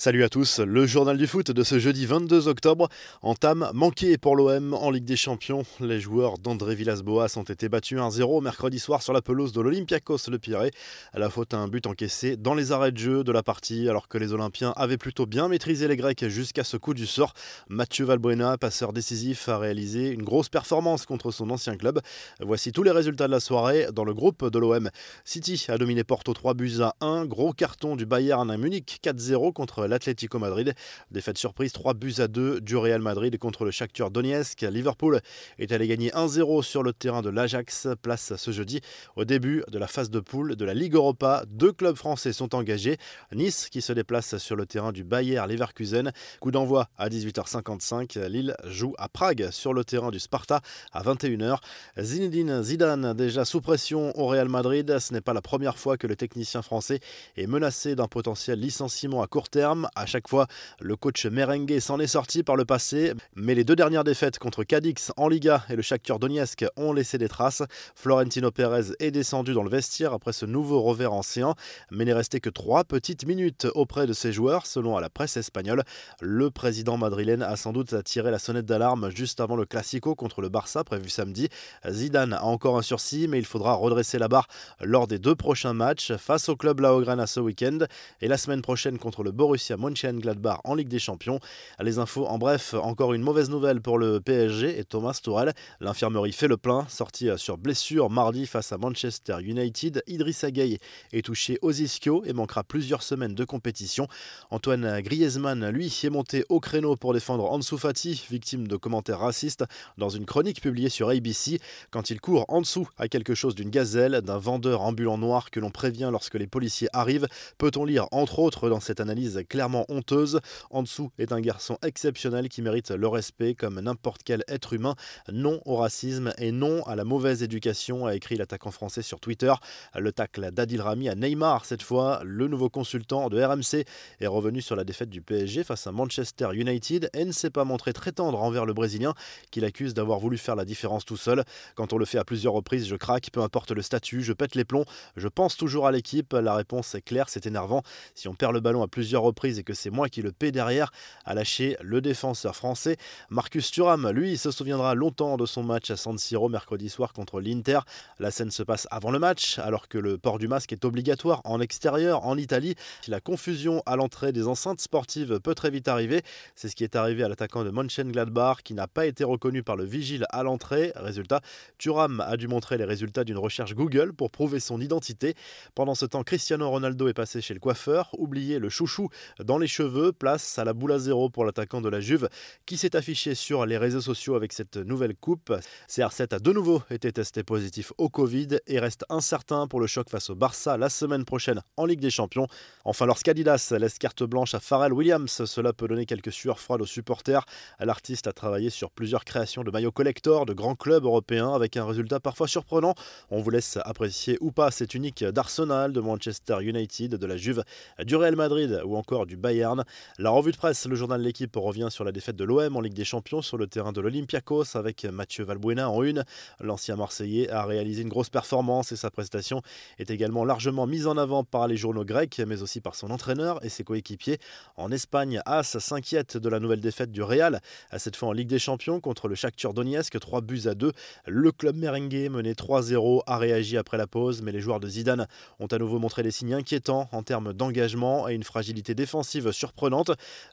Salut à tous, le journal du foot de ce jeudi 22 octobre entame manqué pour l'OM en Ligue des Champions. Les joueurs d'André Villas-Boas ont été battus 1-0 mercredi soir sur la pelouse de l'Olympiakos Le Pirée. À la faute à un but encaissé dans les arrêts de jeu de la partie alors que les Olympiens avaient plutôt bien maîtrisé les Grecs jusqu'à ce coup du sort. Mathieu Valbuena, passeur décisif, a réalisé une grosse performance contre son ancien club. Voici tous les résultats de la soirée dans le groupe de l'OM. City a dominé Porto 3 buts à 1, gros carton du Bayern à Munich 4-0 contre l'Atlético Madrid. Défaite surprise 3 buts à 2 du Real Madrid contre le Shakhtar Donetsk. Liverpool est allé gagner 1-0 sur le terrain de l'Ajax. Place ce jeudi au début de la phase de poule de la Ligue Europa. Deux clubs français sont engagés. Nice qui se déplace sur le terrain du Bayer Leverkusen. Coup d'envoi à 18h55. Lille joue à Prague sur le terrain du Sparta à 21h. Zinedine Zidane déjà sous pression au Real Madrid. Ce n'est pas la première fois que le technicien français est menacé d'un potentiel licenciement à court terme à chaque fois, le coach merengue s'en est sorti par le passé, mais les deux dernières défaites contre Cadix en Liga et le Shakhtar Donetsk ont laissé des traces. Florentino Pérez est descendu dans le vestiaire après ce nouveau revers ancien, mais n'est resté que trois petites minutes auprès de ses joueurs, selon la presse espagnole. Le président madrilène a sans doute tiré la sonnette d'alarme juste avant le Classico contre le Barça prévu samedi. Zidane a encore un sursis, mais il faudra redresser la barre lors des deux prochains matchs face au club Laograna ce week-end et la semaine prochaine contre le Borussia à Mönchengladbach en Ligue des Champions. Les infos en bref, encore une mauvaise nouvelle pour le PSG et Thomas Tourelle. L'infirmerie fait le plein, sorti sur blessure mardi face à Manchester United. Idrissa Gueye est touché aux ischios et manquera plusieurs semaines de compétition. Antoine Griezmann, lui, est monté au créneau pour défendre Ansu Fati, victime de commentaires racistes, dans une chronique publiée sur ABC. Quand il court en dessous à quelque chose d'une gazelle, d'un vendeur ambulant noir que l'on prévient lorsque les policiers arrivent, peut-on lire entre autres dans cette analyse clairement honteuse. En dessous est un garçon exceptionnel qui mérite le respect comme n'importe quel être humain. Non au racisme et non à la mauvaise éducation, a écrit l'attaquant français sur Twitter. Le tacle d'Adil Rami à Neymar, cette fois, le nouveau consultant de RMC est revenu sur la défaite du PSG face à Manchester United et ne s'est pas montré très tendre envers le Brésilien qu'il accuse d'avoir voulu faire la différence tout seul. Quand on le fait à plusieurs reprises, je craque, peu importe le statut, je pète les plombs, je pense toujours à l'équipe. La réponse est claire, c'est énervant. Si on perd le ballon à plusieurs reprises, et que c'est moi qui le paie derrière, a lâché le défenseur français. Marcus Thuram, lui, se souviendra longtemps de son match à San Siro mercredi soir contre l'Inter. La scène se passe avant le match, alors que le port du masque est obligatoire en extérieur en Italie. La confusion à l'entrée des enceintes sportives peut très vite arriver. C'est ce qui est arrivé à l'attaquant de Mönchengladbach qui n'a pas été reconnu par le vigile à l'entrée. Résultat, Thuram a dû montrer les résultats d'une recherche Google pour prouver son identité. Pendant ce temps, Cristiano Ronaldo est passé chez le coiffeur, oublié le chouchou dans les cheveux. Place à la boule à zéro pour l'attaquant de la Juve qui s'est affiché sur les réseaux sociaux avec cette nouvelle coupe. CR7 a de nouveau été testé positif au Covid et reste incertain pour le choc face au Barça la semaine prochaine en Ligue des Champions. Enfin, lorsqu'Adidas laisse carte blanche à Pharrell Williams, cela peut donner quelques sueurs froides aux supporters. L'artiste a travaillé sur plusieurs créations de maillots collector de grands clubs européens avec un résultat parfois surprenant. On vous laisse apprécier ou pas cette unique d'Arsenal, de Manchester United, de la Juve, du Real Madrid ou encore du Bayern. La revue de presse, le journal de l'équipe revient sur la défaite de l'OM en Ligue des Champions sur le terrain de l'Olympiakos avec Mathieu Valbuena en une. L'ancien Marseillais a réalisé une grosse performance et sa prestation est également largement mise en avant par les journaux grecs, mais aussi par son entraîneur et ses coéquipiers. En Espagne, As s'inquiète de la nouvelle défaite du Real, à cette fois en Ligue des Champions contre le Shakhtar Donetsk, 3 buts à 2. Le club merengue mené 3-0 a réagi après la pause, mais les joueurs de Zidane ont à nouveau montré des signes inquiétants en termes d'engagement et une fragilité défensive surprenante.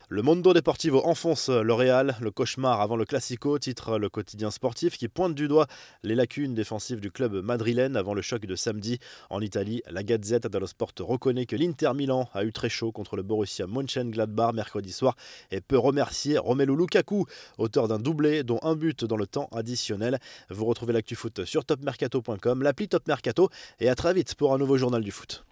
Le Mondo Deportivo enfonce le le cauchemar avant le Classico, titre le quotidien sportif qui pointe du doigt les lacunes défensives du club madrilène avant le choc de samedi. En Italie, la Gazette dello Sport reconnaît que l'Inter Milan a eu très chaud contre le Borussia Mönchengladbach mercredi soir et peut remercier Romelu Lukaku, auteur d'un doublé dont un but dans le temps additionnel. Vous retrouvez l'actu foot sur topmercato.com, l'appli Top Mercato et à très vite pour un nouveau journal du foot.